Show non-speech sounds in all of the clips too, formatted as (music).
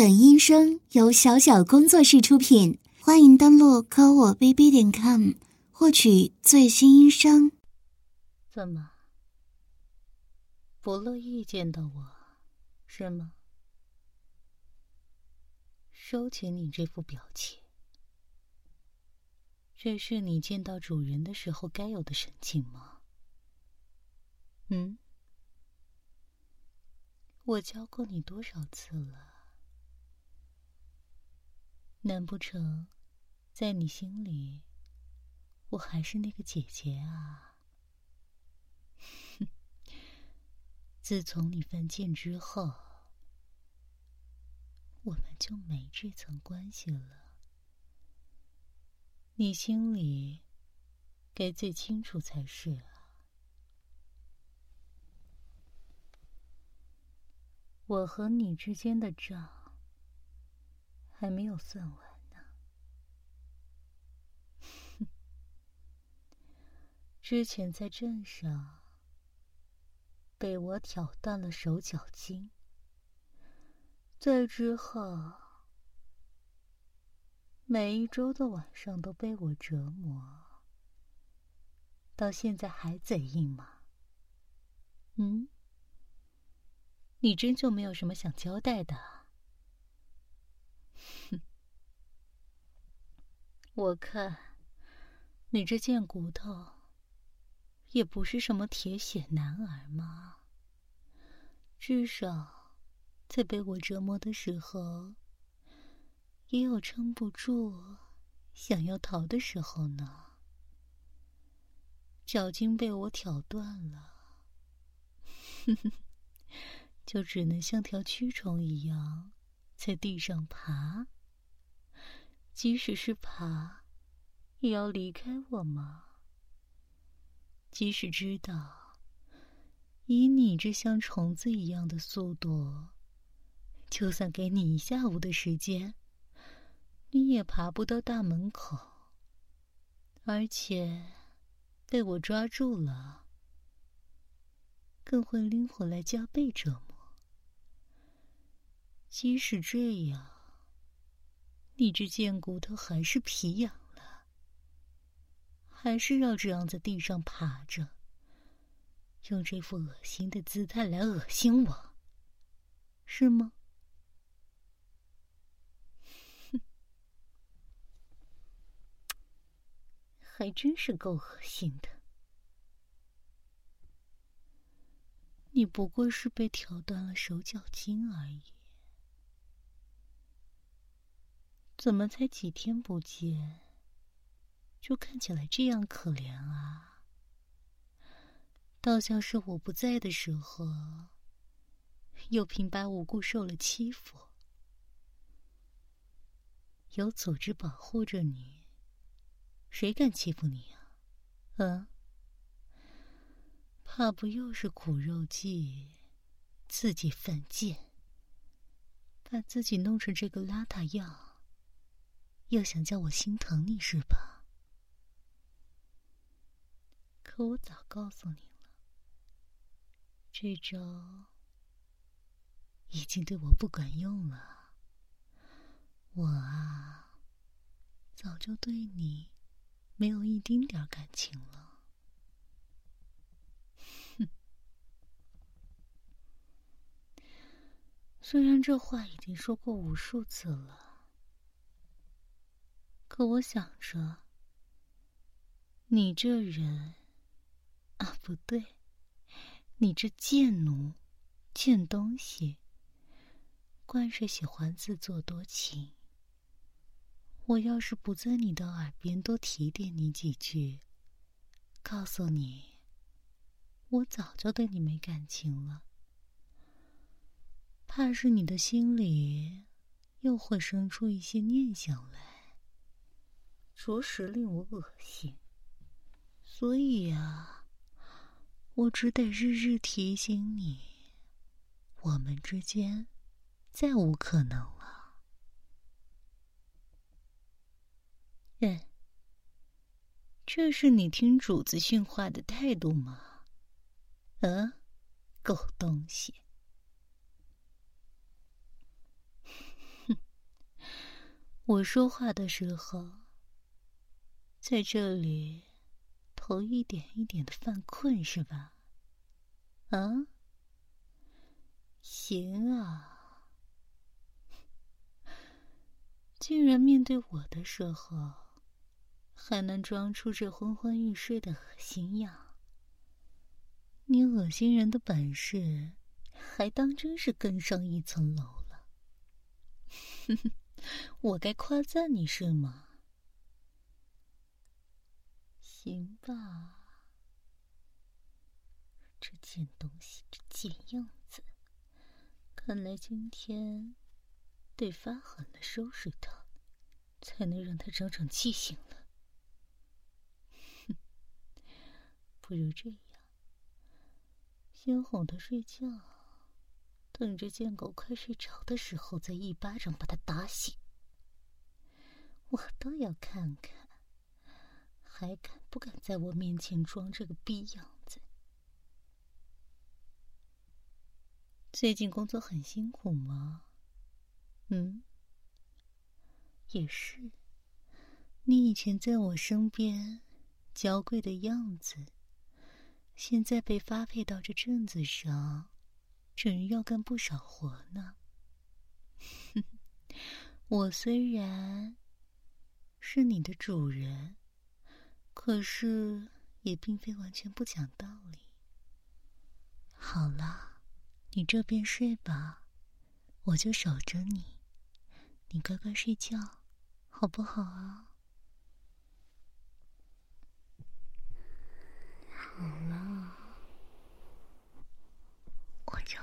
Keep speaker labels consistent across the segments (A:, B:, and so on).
A: 本音声由小小工作室出品，欢迎登录科我 bb 点 com 获取最新音声。
B: 怎么，不乐意见到我，是吗？收起你这副表情，这是你见到主人的时候该有的神情吗？嗯？我教过你多少次了？难不成，在你心里，我还是那个姐姐啊？(laughs) 自从你犯贱之后，我们就没这层关系了。你心里该最清楚才是啊。我和你之间的账。还没有算完呢。之前在镇上被我挑断了手脚筋，在之后每一周的晚上都被我折磨，到现在还嘴硬吗？嗯？你真就没有什么想交代的？哼，(laughs) 我看你这贱骨头也不是什么铁血男儿嘛。至少在被我折磨的时候，也有撑不住想要逃的时候呢。脚筋被我挑断了，哼哼，就只能像条蛆虫一样。在地上爬，即使是爬，也要离开我吗？即使知道，以你这像虫子一样的速度，就算给你一下午的时间，你也爬不到大门口。而且，被我抓住了，更会拎回来加倍折磨。即使这样，你这贱骨头还是皮痒了，还是要这样在地上爬着，用这副恶心的姿态来恶心我，是吗？哼，(laughs) 还真是够恶心的。你不过是被挑断了手脚筋而已。怎么才几天不见，就看起来这样可怜啊？倒像是我不在的时候，又平白无故受了欺负。有组织保护着你，谁敢欺负你啊？嗯？怕不又是苦肉计，自己犯贱，把自己弄成这个邋遢样？又想叫我心疼你是吧？可我早告诉你了，这招已经对我不管用了。我啊，早就对你没有一丁点感情了。哼！(laughs) 虽然这话已经说过无数次了。可我想着，你这人啊，不对，你这贱奴、贱东西，惯是喜欢自作多情。我要是不在你的耳边多提点你几句，告诉你，我早就对你没感情了，怕是你的心里又会生出一些念想来。着实令我恶心，所以呀，我只得日日提醒你，我们之间再无可能了。嗯，这是你听主子训话的态度吗？嗯，狗东西！哼 (laughs) 我说话的时候，在这里头一点一点的犯困是吧？啊？行啊，竟然面对我的时候，还能装出这昏昏欲睡的恶心样。你恶心人的本事，还当真是更上一层楼了。哼哼，我该夸赞你是吗？行吧，这贱东西，这贱样子。看来今天得发狠的收拾他，才能让他长长记性了。哼，(laughs) 不如这样，先哄他睡觉，等着贱狗快睡着的时候，再一巴掌把他打醒。我倒要看看，还敢不敢在我面前装这个逼样子。最近工作很辛苦吗？嗯，也是。你以前在我身边娇贵的样子，现在被发配到这镇子上，整日要干不少活呢。(laughs) 我虽然是你的主人，可是也并非完全不讲道理。好了。你这边睡吧，我就守着你。你乖乖睡觉，好不好啊？好了，我就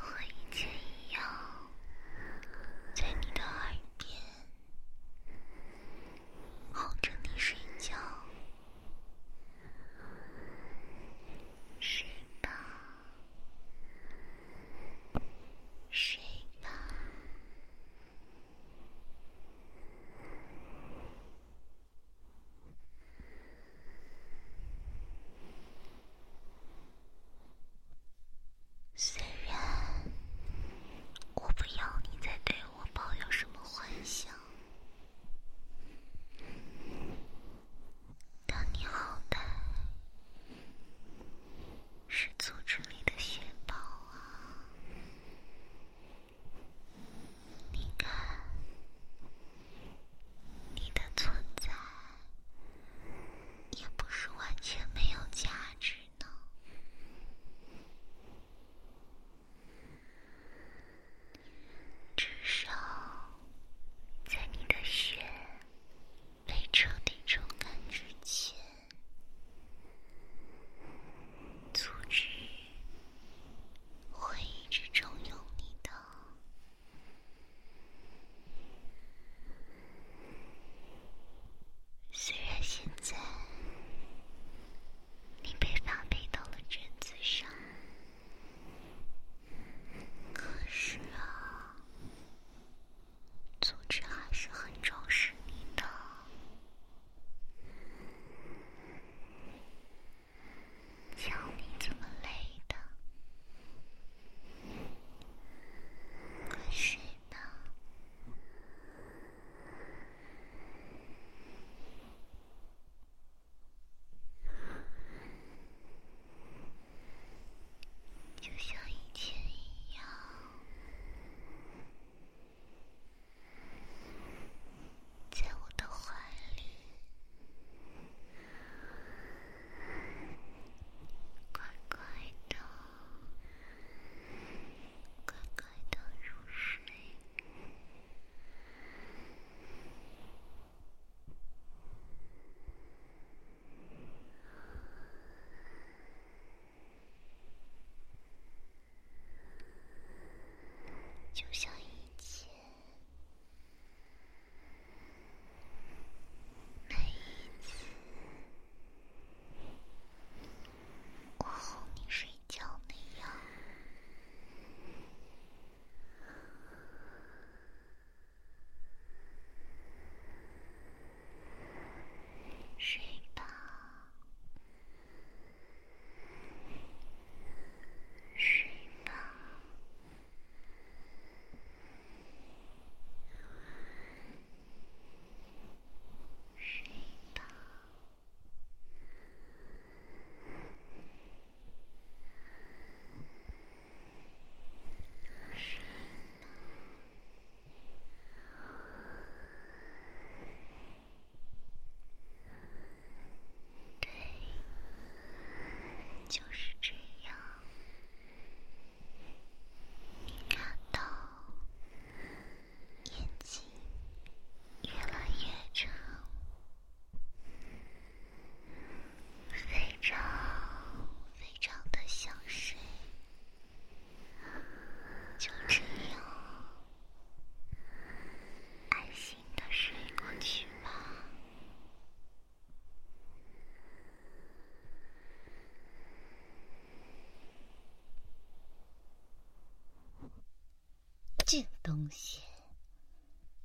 B: 东西，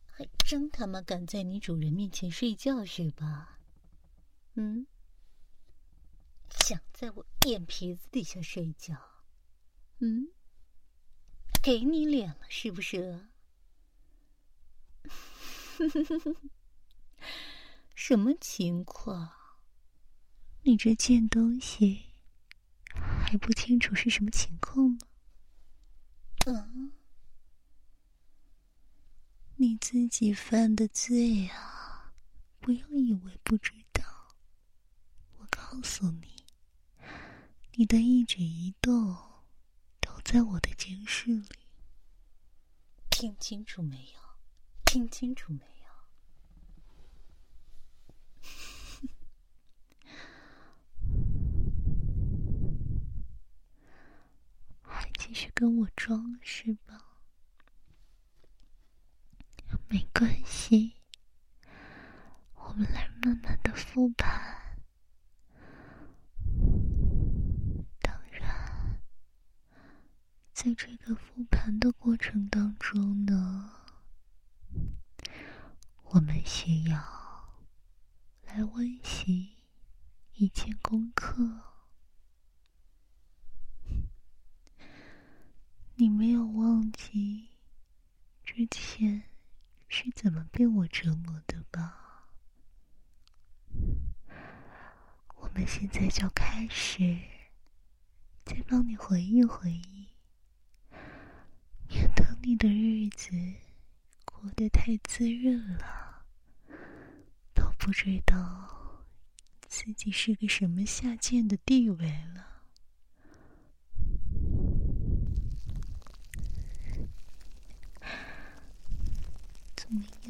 B: 还真他妈敢在你主人面前睡觉是吧？嗯，想在我眼皮子底下睡觉？嗯，给你脸了是不是？(laughs) 什么情况？你这贱东西还不清楚是什么情况吗？嗯。你自己犯的罪啊！不要以为不知道。我告诉你，你的一举一动都在我的监视里。听清楚没有？听清楚没有？(laughs) 还继续跟我装是吧？没关系，我们来慢慢的复盘。当然，在这个复盘的过程当中呢，我们需要来温习一件功课。你没有忘记之前。是怎么被我折磨的吧？我们现在就开始，再帮你回忆回忆，免得你的日子过得太滋润了，都不知道自己是个什么下贱的地位。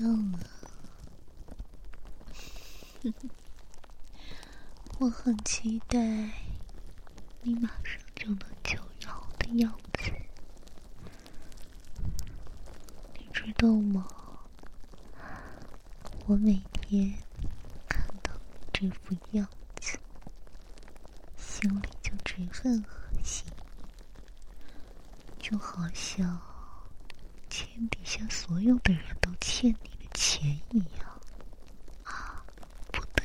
B: 怎么样了？(laughs) 我很期待你马上就能求饶的样子，你知道吗？我每天看到这副样子，心里就直恨恶心，就好像……天底下所有的人都欠你的钱一样啊？不对，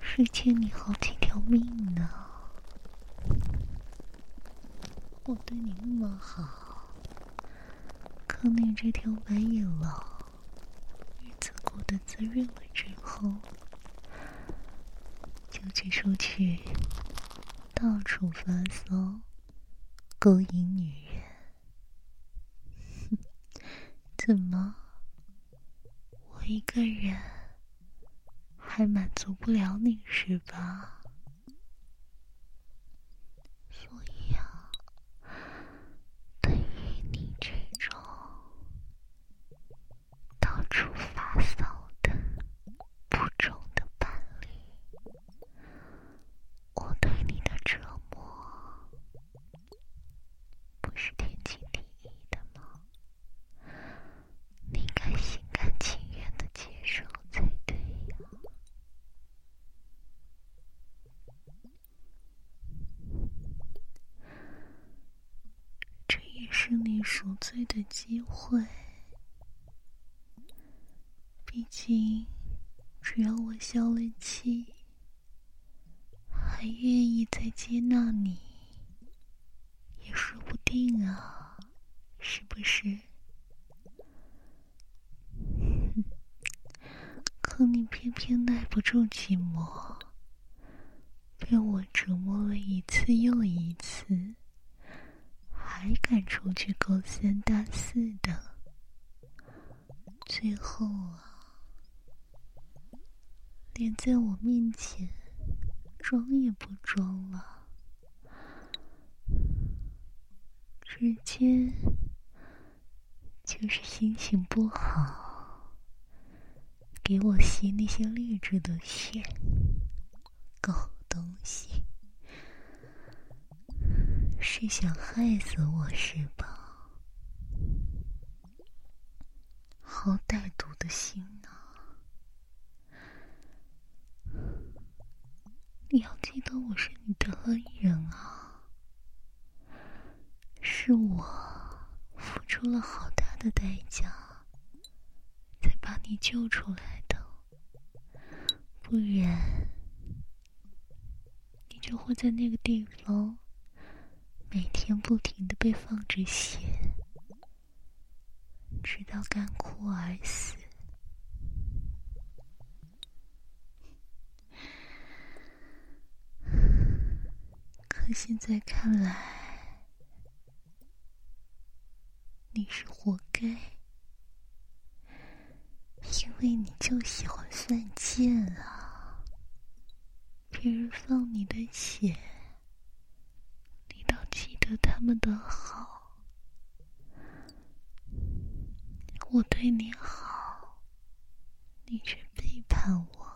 B: 是欠你好几条命呢。我对你那么好，可你这条白眼狼，日子过得滋润了之后，就去出去到处发骚，勾引女人。(laughs) 怎么？一个人还满足不了你是吧？所以啊，对于你这种到处发骚的不忠的伴侣，我对你的折磨不是天经地义的吗？你该心甘情愿的接受才对呀！这也是你赎罪的机会。毕竟，只要我消了气，还愿意再接纳你，也说不定啊，是不是？(laughs) 可你偏偏耐不住寂寞，被我折磨了一次又一次，还敢出去勾三搭四的，最后啊，连在我面前装也不装了，直接就是心情不好。给我吸那些劣质的血，狗东西，是想害死我是吧？好歹毒的心啊！你要记得我是你的恩人啊，是我付出了好大的代价，才把你救出来的，不然你就会在那个地方每天不停的被放着血，直到干枯而死。可现在看来，你是活该，因为你就喜欢犯贱啊！别人放你的血，你倒记得他们的好，我对你好，你却背叛我。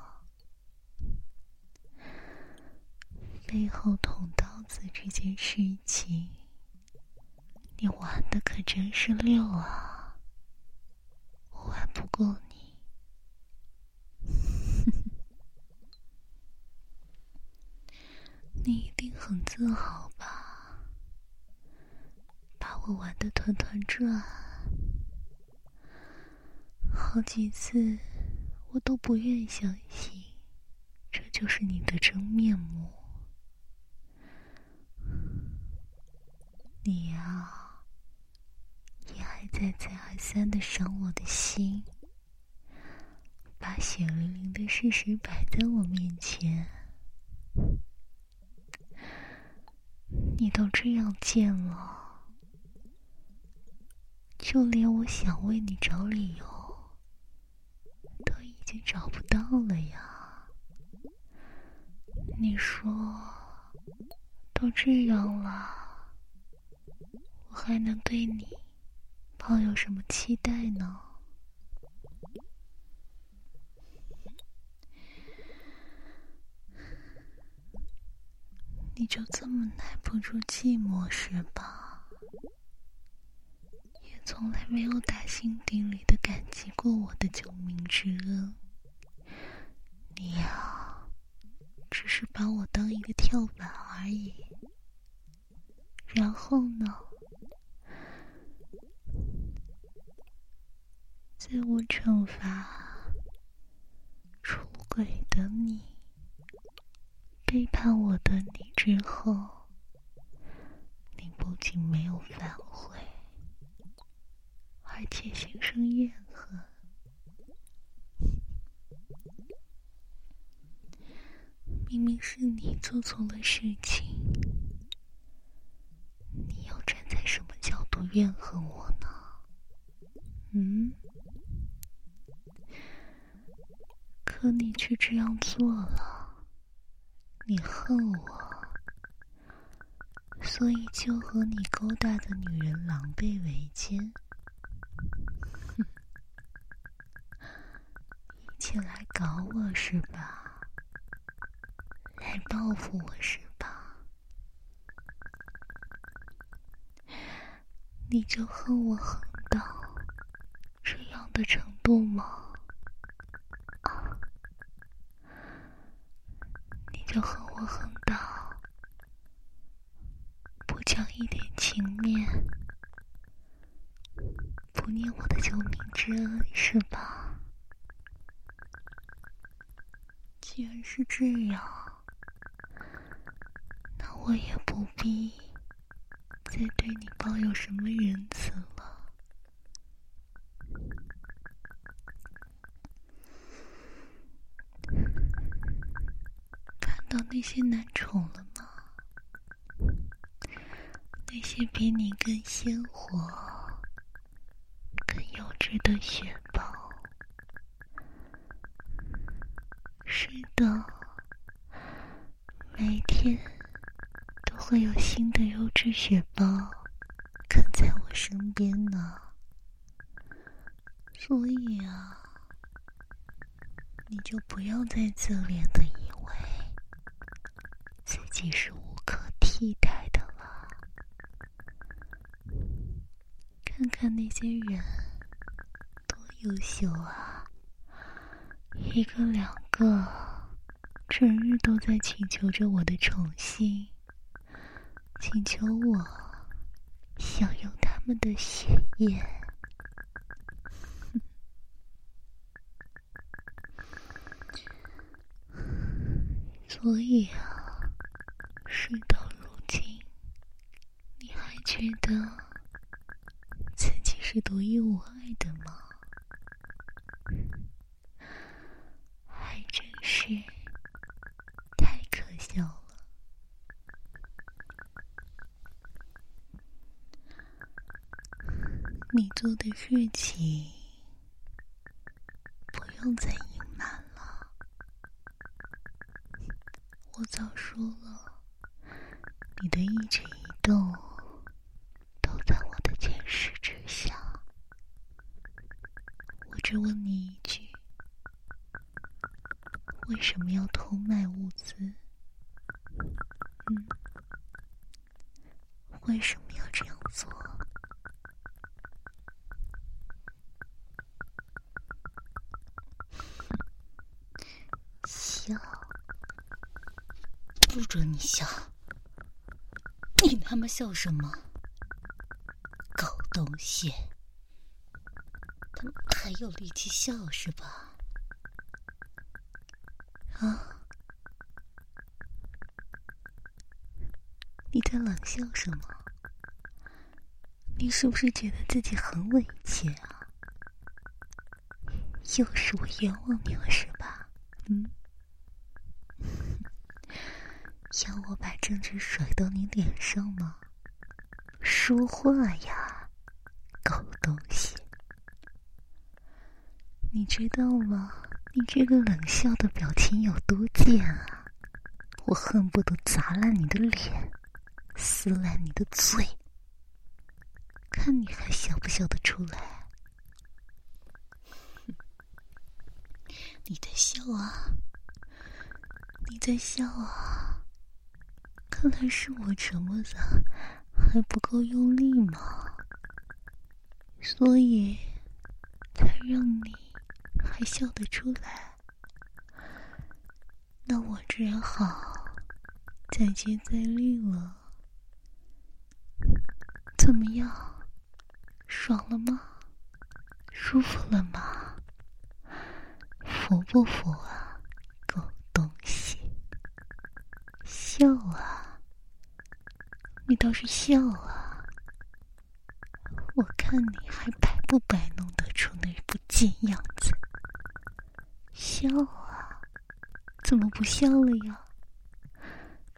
B: 背后捅刀子这件事情，你玩的可真是溜啊！我玩不过你，你一定很自豪吧？把我玩的团团转，好几次我都不愿相信，这就是你的真面目。你呀，也还再再而三的伤我的心，把血淋淋的事实摆在我面前，你都这样贱了，就连我想为你找理由，都已经找不到了呀。你说，都这样了。我还能对你抱有什么期待呢？你就这么耐不住寂寞是吧？也从来没有打心底里的感激过我的救命之恩。你呀，只是把我当一个跳板而已。然后呢？自我惩罚出轨的你、背叛我的你之后，你不仅没有反悔，而且心生怨恨。明明是你做错了事情，你又站在什么角度怨恨我呢？嗯？可你却这样做了，你恨我，所以就和你勾搭的女人狼狈为奸，哼，一起来搞我是吧？来报复我是吧？你就恨我恨到这样的程度吗？就恨我恨到不讲一点情面，不念我的救命之恩是吧？既然是这样，那我也不必再对你抱有什么仁慈了。到那些男宠了吗？那些比你更鲜活、更幼稚的雪豹？是的，每天都会有新的优质雪豹跟在我身边呢。所以啊，你就不要再自恋的以为。自己是无可替代的了。看看那些人，多优秀啊！一个两个，整日都在请求着我的宠幸，请求我享用他们的血液。(laughs) 所以啊，事到如今，你还觉得自己是独一无二的吗？还真是太可笑了。你做的事情不用再隐瞒了。我早说了，你的一举一动都在我的监视之下。我只问你一句：为什么要偷卖物资？嗯，为什么要这样做？笑，不准你笑！你他妈笑什么？狗东西！他还有力气笑是吧？啊？你在冷笑什么？你是不是觉得自己很委屈啊？又是我冤枉你了是吧？嗯？要我把政治甩到你脸上吗？说话呀，狗东西！你知道吗？你这个冷笑的表情有多贱啊！我恨不得砸烂你的脸，撕烂你的嘴，看你还笑不笑得出来？(laughs) 你在笑啊？你在笑啊？看来是我沉默的还不够用力嘛，所以才让你还笑得出来。那我只好再接再厉了。怎么样？爽了吗？舒服了吗？服不服啊，狗东西！笑啊！你倒是笑啊！我看你还摆不摆弄得出那副贱样子？笑啊！怎么不笑了呀？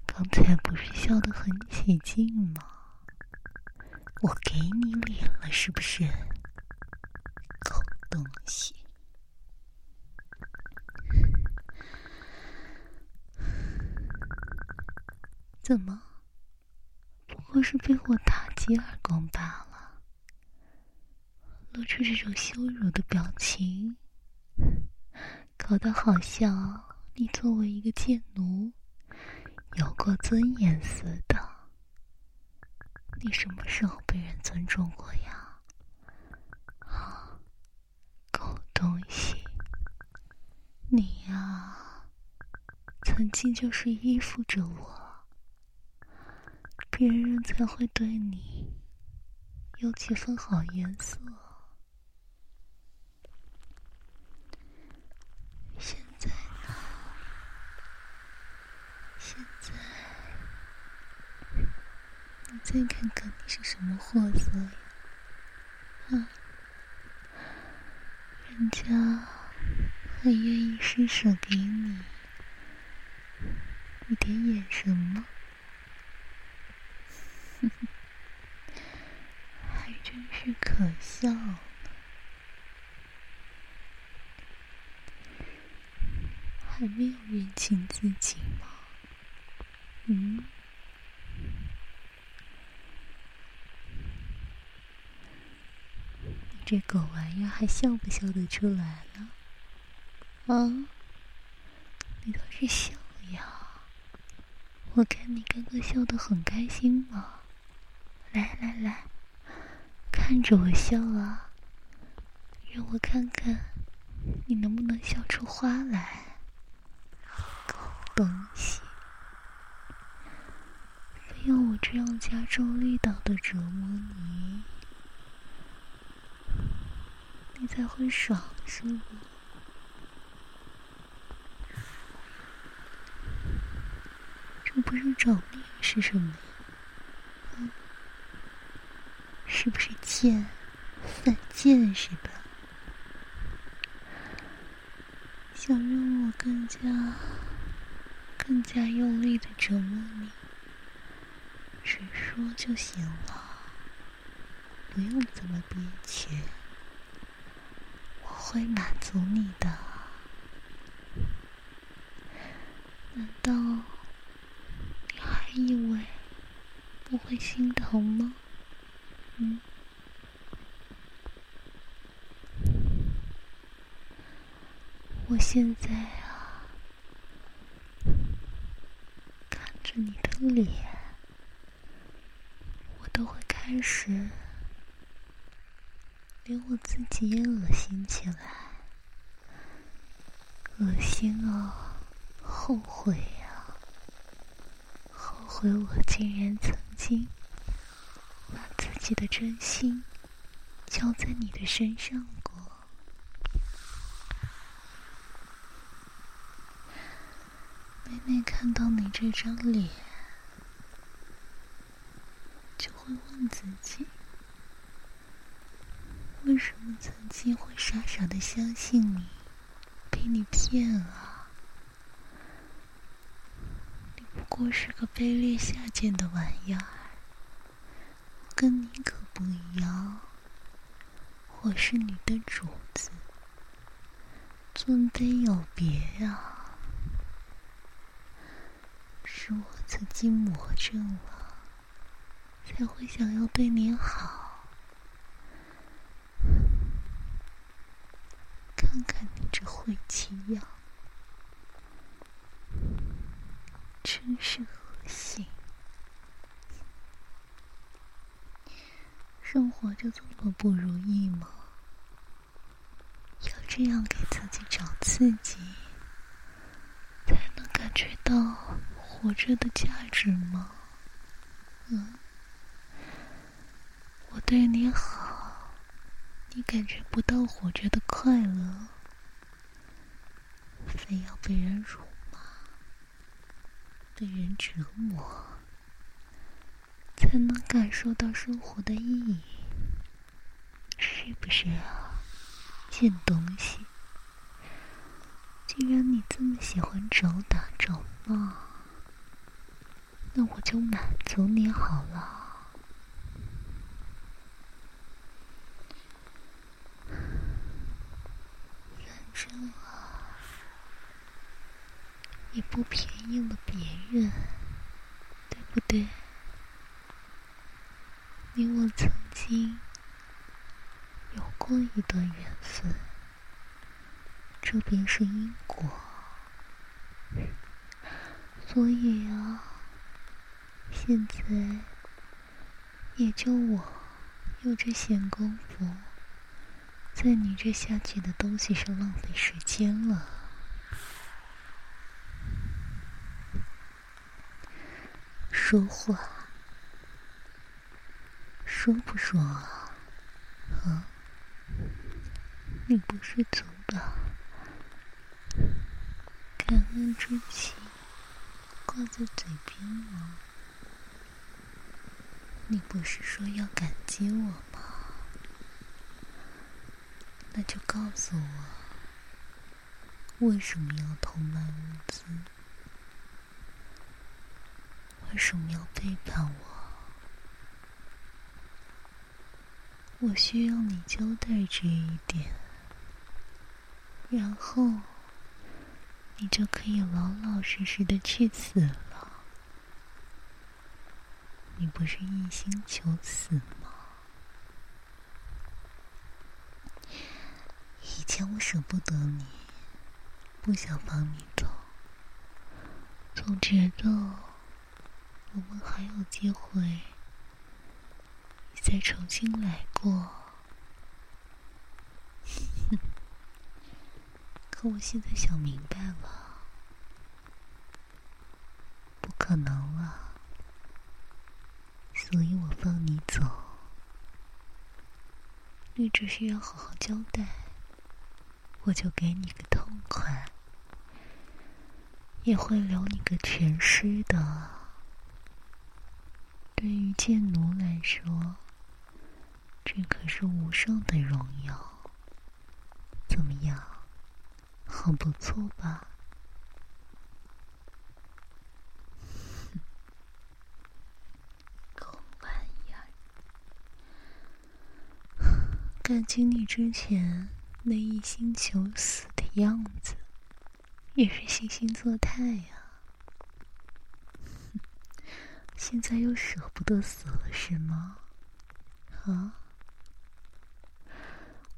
B: 刚才不是笑得很起劲吗？我给你脸了是不是？狗东西！怎么？不是被我打击耳光罢了，露出这种羞辱的表情，搞得好像你作为一个贱奴有过尊严似的。你什么时候被人尊重过呀？啊，狗东西！你呀，曾经就是依附着我。别人才会对你有几分好颜色。现在呢？现在，你再看看你是什么货色呀？啊，人家还愿意施舍给你一点眼神吗？还真是可笑呢！还没有认清自己吗？嗯？你这狗玩意儿还笑不笑得出来了？啊？你倒是笑呀！我看你刚刚笑得很开心嘛。来来来，看着我笑啊！让我看看你能不能笑出花来，东西！非要我这样加重力道的折磨你，你才会爽，是吗？这不是找虐是什么呀？嗯，是不是贱？犯贱是吧？想让我更加、更加用力的折磨你，直说就行了，不用这么憋屈，我会满足你的。难道你还以为不会心疼吗？嗯？我现在你的脸，我都会开始，连我自己也恶心起来，恶心啊，后悔呀，后悔我竟然曾经把自己的真心交在你的身上过。每每看到你这张脸，就会问自己：为什么曾经会傻傻的相信你，被你骗啊？你不过是个卑劣下贱的玩意儿，我跟你可不一样，我是你的主子，尊卑有别呀。是我自己魔怔了，才会想要对你好。看看你这晦气样，真是恶心！生活就这么不如意吗？要这样给自己找刺激，才能感觉到。活着的价值吗？嗯，我对你好，你感觉不到活着的快乐，非要被人辱骂、被人折磨，才能感受到生活的意义，是不是啊？贱东西！既然你这么喜欢找打找骂。那我就满足你好了，反正啊，也不便宜了别人，对不对？你我曾经有过一段缘分，这便是因果，所以啊。现在也就我有这闲工夫，在你这下贱的东西上浪费时间了。说话，说不说啊？啊？你不是总把感恩之情挂在嘴边吗？你不是说要感激我吗？那就告诉我，为什么要偷卖物资？为什么要背叛我？我需要你交代这一点，然后你就可以老老实实的去死了。你不是一心求死吗？以前我舍不得你，不想放你走，总觉得我们还有机会再重新来过。(laughs) 可我现在想明白了，不可能了。所以我放你，只需要好好交代，我就给你个痛快，也会留你个全尸的。对于剑奴来说，这可是无上的荣耀。怎么样，很不错吧？狗玩意儿！感情你之前那一心求死的样子，也是惺惺作态呀。(laughs) 现在又舍不得死了是吗？啊？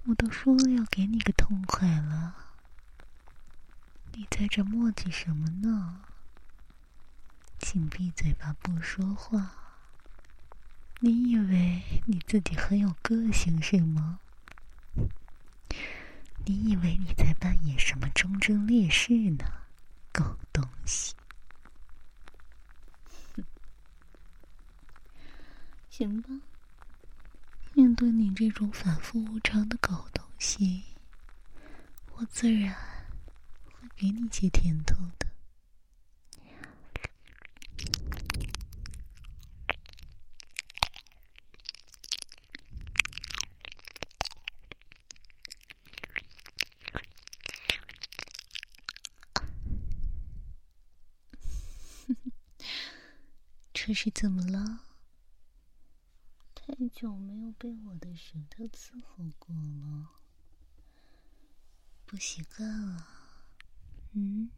B: 我都说了要给你个痛快了，你在这磨叽什么呢？请闭嘴巴不说话。你以为你自己很有个性是吗？你以为你在扮演什么忠贞烈士呢？狗东西！(laughs) 行吧。面对你这种反复无常的狗东西，我自然会给你些甜头的。这是怎么了？太久没有被我的舌头伺候过了，不习惯了。嗯。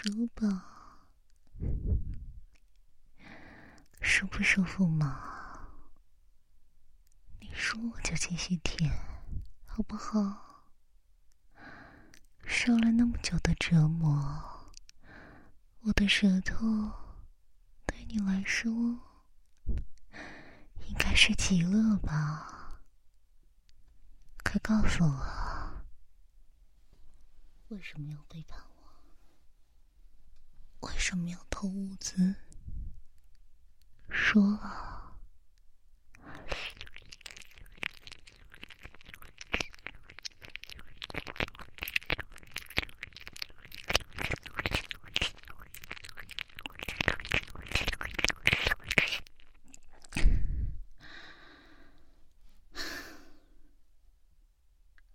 B: 舒吧，舒不舒服嘛？你说我就继续舔，好不好？受了那么久的折磨，我的舌头对你来说应该是极乐吧？快告诉我，为什么要背叛我？为什么要偷物资？说啊！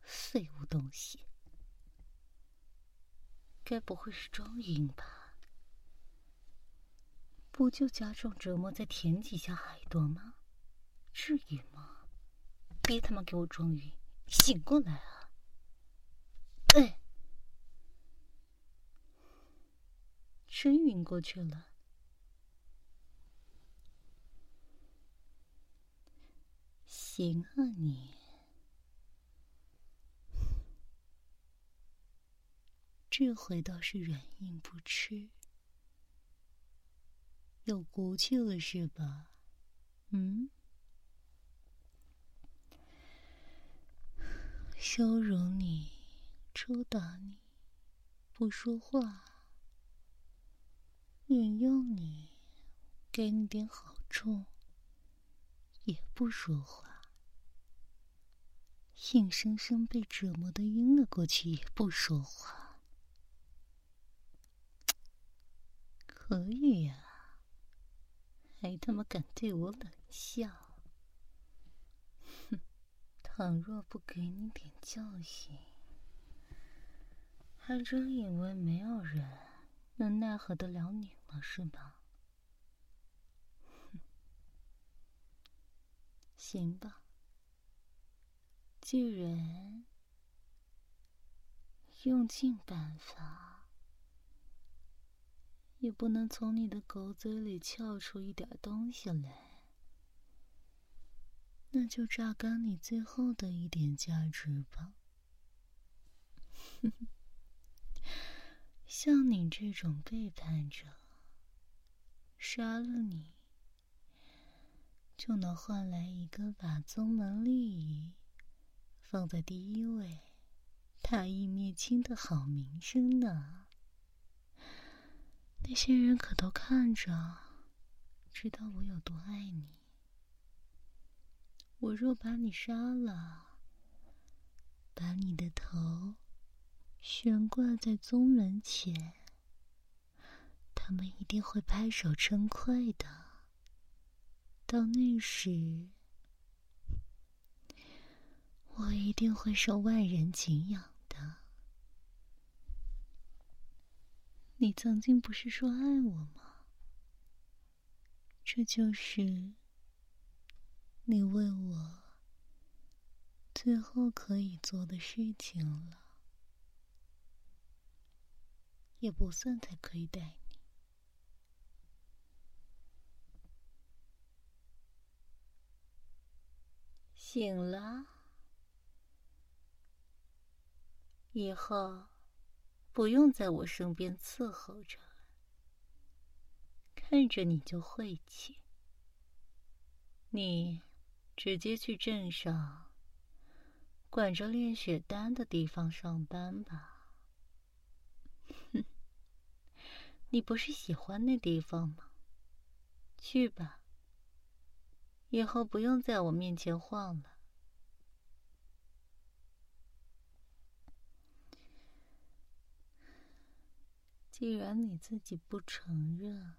B: 废物东西，该不会是装晕吧？不就加重折磨，再舔几下还多吗？至于吗？别他妈给我装晕，醒过来啊！哎，真晕过去了。行啊，你这回倒是软硬不吃。有骨气了是吧？嗯，羞辱你，抽打你，不说话，引诱你，给你点好处，也不说话，硬生生被折磨的晕了过去，也不说话，可以呀。还他妈敢对我冷笑！哼，倘若不给你点教训，还真以为没有人能奈何得了你了是吧？哼，行吧，既然用尽办法。也不能从你的狗嘴里撬出一点东西来，那就榨干你最后的一点价值吧。(laughs) 像你这种背叛者，杀了你，就能换来一个把宗门利益放在第一位、大义灭亲的好名声呢。那些人可都看着，知道我有多爱你。我若把你杀了，把你的头悬挂在宗门前，他们一定会拍手称快的。到那时，我一定会受万人敬仰。你曾经不是说爱我吗？这就是你为我最后可以做的事情了，也不算太亏待你。醒了，以后。不用在我身边伺候着，看着你就晦气。你直接去镇上，管着炼血丹的地方上班吧。哼，你不是喜欢那地方吗？去吧，以后不用在我面前晃了。既然你自己不承认，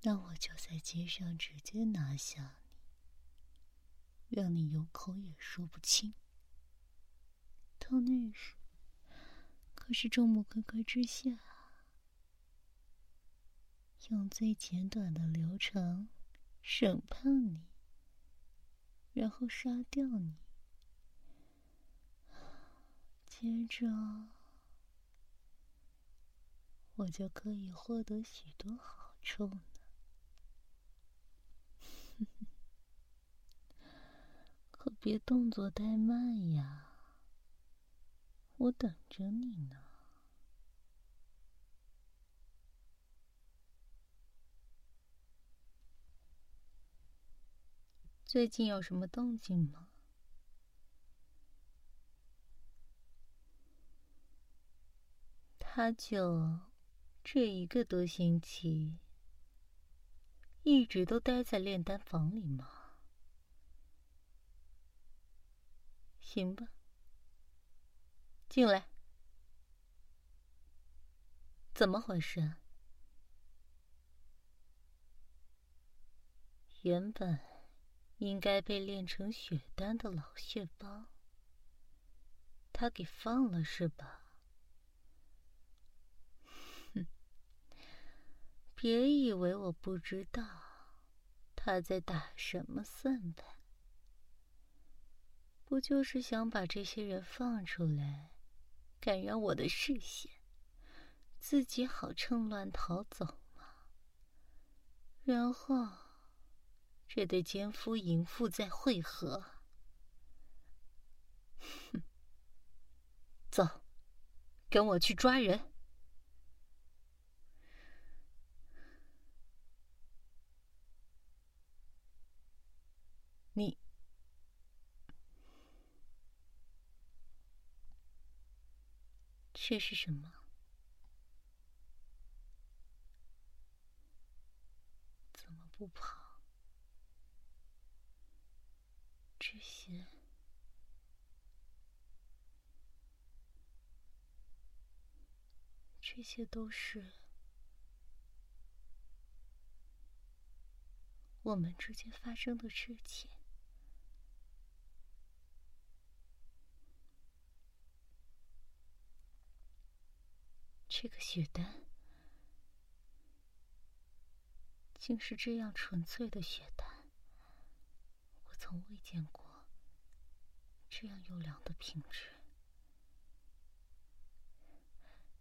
B: 那我就在街上直接拿下你，让你有口也说不清。到那时，可是众目睽睽之下，用最简短的流程审判你，然后杀掉你，接着。我就可以获得许多好处呢。(laughs) 可别动作太慢呀，我等着你呢。最近有什么动静吗？他就。这一个多星期，一直都待在炼丹房里吗？行吧，进来。怎么回事？原本应该被炼成血丹的老血包，他给放了是吧？别以为我不知道他在打什么算盘，不就是想把这些人放出来，感染我的视线，自己好趁乱逃走吗？然后这对奸夫淫妇再会合。哼，走，跟我去抓人。你这是什么？怎么不跑？这些，这些都是我们之间发生的事情。这个血丹，竟是这样纯粹的血丹，我从未见过这样优良的品质。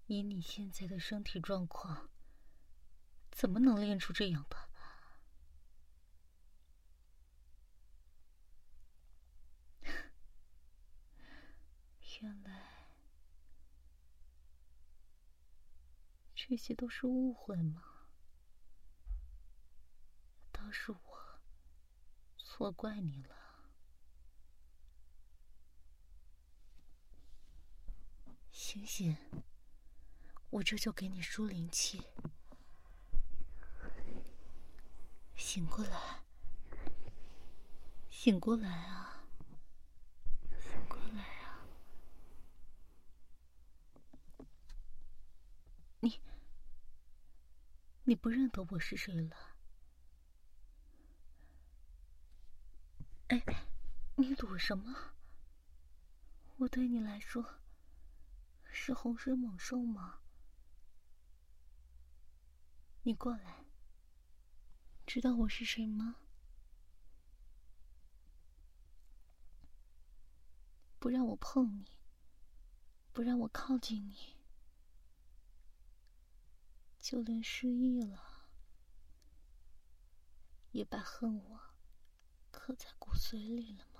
B: 以你现在的身体状况，怎么能练出这样的？(laughs) 原来。
C: 这些都是误会吗？都是我错怪你了。醒醒，我这就给你输灵气。醒过来，醒过来啊！醒过来啊！你，你不认得我是谁了？哎，你躲什么？我对你来说是洪水猛兽吗？你过来。知道我是谁吗？不让我碰你，不让我靠近你，就连失忆了，也把恨我刻在骨髓里了。
B: 吗